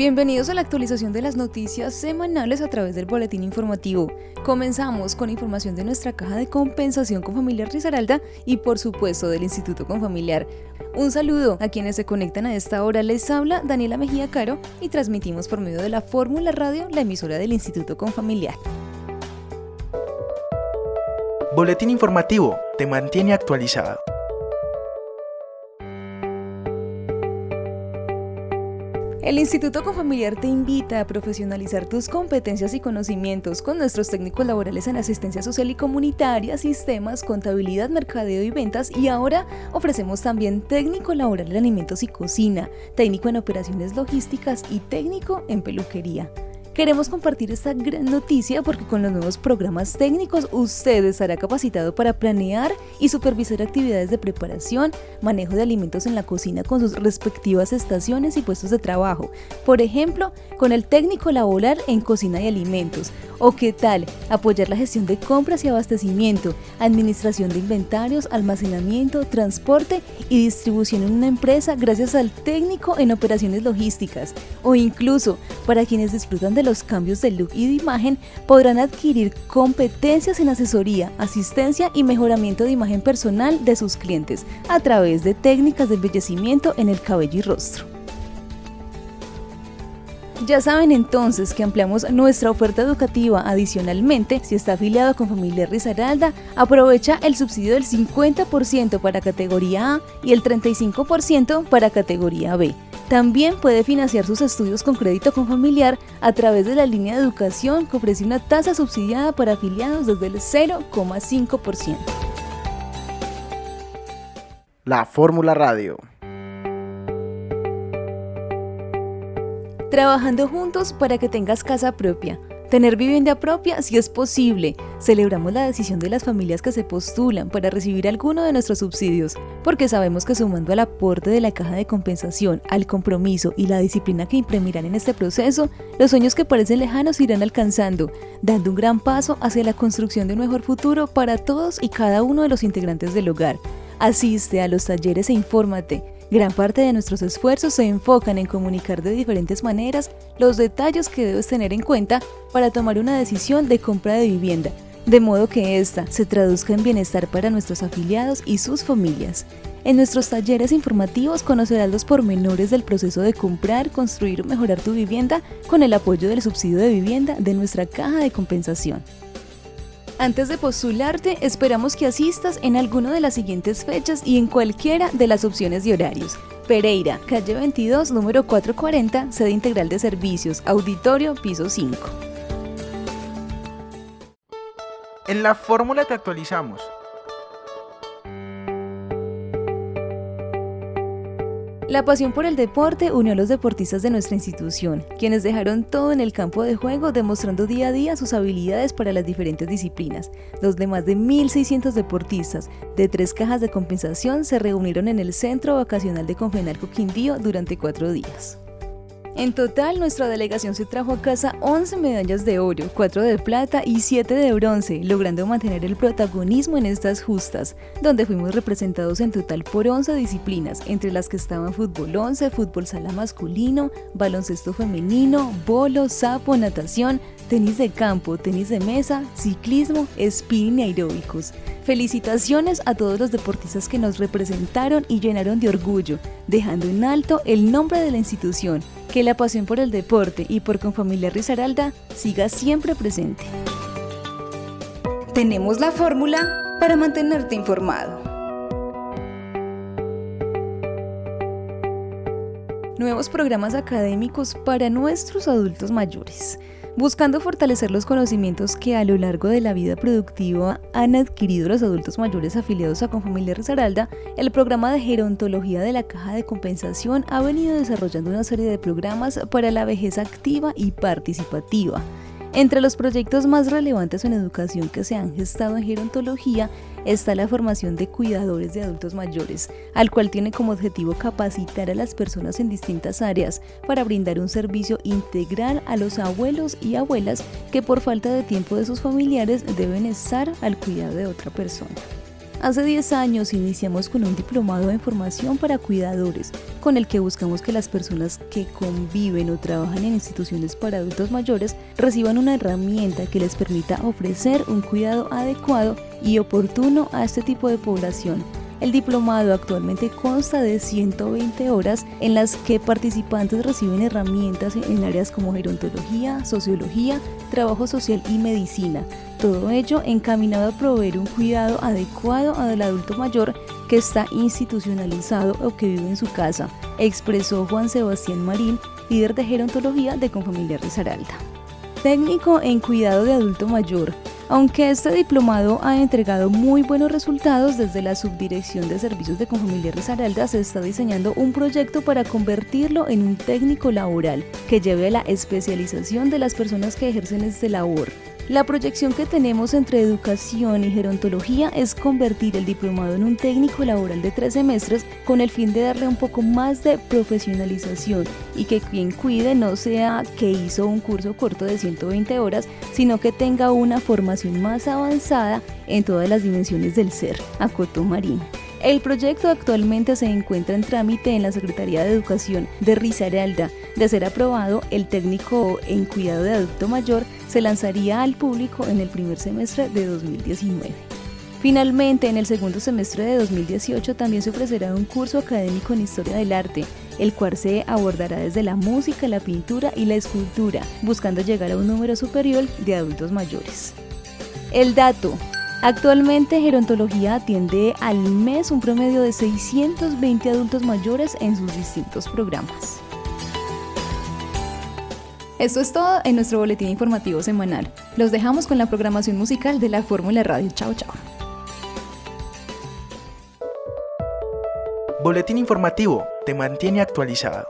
Bienvenidos a la actualización de las noticias semanales a través del boletín informativo. Comenzamos con información de nuestra caja de compensación con Familiar y por supuesto del Instituto Confamiliar. Un saludo a quienes se conectan a esta hora. Les habla Daniela Mejía Caro y transmitimos por medio de la Fórmula Radio, la emisora del Instituto Confamiliar. Boletín informativo te mantiene actualizado. El Instituto Confamiliar te invita a profesionalizar tus competencias y conocimientos con nuestros técnicos laborales en asistencia social y comunitaria, sistemas, contabilidad, mercadeo y ventas y ahora ofrecemos también técnico laboral en alimentos y cocina, técnico en operaciones logísticas y técnico en peluquería. Queremos compartir esta gran noticia porque con los nuevos programas técnicos usted estará capacitado para planear y supervisar actividades de preparación, manejo de alimentos en la cocina con sus respectivas estaciones y puestos de trabajo. Por ejemplo, con el técnico laboral en cocina y alimentos. O qué tal, apoyar la gestión de compras y abastecimiento, administración de inventarios, almacenamiento, transporte y distribución en una empresa gracias al técnico en operaciones logísticas. O incluso, para quienes disfrutan de los cambios de look y de imagen, podrán adquirir competencias en asesoría, asistencia y mejoramiento de imagen personal de sus clientes a través de técnicas de embellecimiento en el cabello y rostro. Ya saben entonces que ampliamos nuestra oferta educativa adicionalmente. Si está afiliado con Familia Risaralda, aprovecha el subsidio del 50% para categoría A y el 35% para categoría B. También puede financiar sus estudios con crédito con familiar a través de la línea de educación que ofrece una tasa subsidiada para afiliados desde el 0,5%. La Fórmula Radio. Trabajando juntos para que tengas casa propia. Tener vivienda propia si es posible. Celebramos la decisión de las familias que se postulan para recibir alguno de nuestros subsidios, porque sabemos que sumando al aporte de la caja de compensación, al compromiso y la disciplina que imprimirán en este proceso, los sueños que parecen lejanos irán alcanzando, dando un gran paso hacia la construcción de un mejor futuro para todos y cada uno de los integrantes del hogar. Asiste a los talleres e infórmate. Gran parte de nuestros esfuerzos se enfocan en comunicar de diferentes maneras los detalles que debes tener en cuenta para tomar una decisión de compra de vivienda, de modo que ésta se traduzca en bienestar para nuestros afiliados y sus familias. En nuestros talleres informativos conocerás los pormenores del proceso de comprar, construir o mejorar tu vivienda con el apoyo del subsidio de vivienda de nuestra caja de compensación. Antes de postularte, esperamos que asistas en alguna de las siguientes fechas y en cualquiera de las opciones de horarios. Pereira, calle 22, número 440, sede integral de servicios, auditorio, piso 5. En la fórmula te actualizamos. La pasión por el deporte unió a los deportistas de nuestra institución, quienes dejaron todo en el campo de juego demostrando día a día sus habilidades para las diferentes disciplinas. Los de más de 1.600 deportistas de tres cajas de compensación se reunieron en el Centro Vacacional de Confenalco Quindío durante cuatro días. En total, nuestra delegación se trajo a casa 11 medallas de oro, 4 de plata y 7 de bronce, logrando mantener el protagonismo en estas justas, donde fuimos representados en total por 11 disciplinas, entre las que estaban fútbol 11, fútbol sala masculino, baloncesto femenino, bolo, sapo, natación, tenis de campo, tenis de mesa, ciclismo, spinning y aeróbicos. Felicitaciones a todos los deportistas que nos representaron y llenaron de orgullo, dejando en alto el nombre de la institución que la pasión por el deporte y por Confamiliar Risaralda siga siempre presente. Tenemos la fórmula para mantenerte informado. Nuevos programas académicos para nuestros adultos mayores buscando fortalecer los conocimientos que a lo largo de la vida productiva han adquirido los adultos mayores afiliados a Confamilia Risaralda, el programa de gerontología de la Caja de Compensación ha venido desarrollando una serie de programas para la vejez activa y participativa entre los proyectos más relevantes en educación que se han gestado en gerontología está la formación de cuidadores de adultos mayores, al cual tiene como objetivo capacitar a las personas en distintas áreas para brindar un servicio integral a los abuelos y abuelas que por falta de tiempo de sus familiares deben estar al cuidado de otra persona. Hace 10 años iniciamos con un diplomado en formación para cuidadores, con el que buscamos que las personas que conviven o trabajan en instituciones para adultos mayores reciban una herramienta que les permita ofrecer un cuidado adecuado y oportuno a este tipo de población el diplomado actualmente consta de 120 horas en las que participantes reciben herramientas en áreas como gerontología, sociología, trabajo social y medicina. Todo ello encaminado a proveer un cuidado adecuado al adulto mayor que está institucionalizado o que vive en su casa, expresó Juan Sebastián Marín, líder de gerontología de Confamiliar Risaralda. Técnico en cuidado de adulto mayor, aunque este diplomado ha entregado muy buenos resultados, desde la Subdirección de Servicios de Confamiliar Risaralda se está diseñando un proyecto para convertirlo en un técnico laboral que lleve a la especialización de las personas que ejercen este labor. La proyección que tenemos entre educación y gerontología es convertir el diplomado en un técnico laboral de tres semestres con el fin de darle un poco más de profesionalización y que quien cuide no sea que hizo un curso corto de 120 horas, sino que tenga una formación más avanzada en todas las dimensiones del ser, acotó Marín. El proyecto actualmente se encuentra en trámite en la Secretaría de Educación de Risaralda. De ser aprobado, el técnico en cuidado de adulto mayor se lanzaría al público en el primer semestre de 2019. Finalmente, en el segundo semestre de 2018 también se ofrecerá un curso académico en Historia del Arte, el cual se abordará desde la música, la pintura y la escultura, buscando llegar a un número superior de adultos mayores. El dato. Actualmente Gerontología atiende al mes un promedio de 620 adultos mayores en sus distintos programas. Esto es todo en nuestro boletín informativo semanal. Los dejamos con la programación musical de la Fórmula Radio. Chao, chao. Boletín informativo te mantiene actualizado.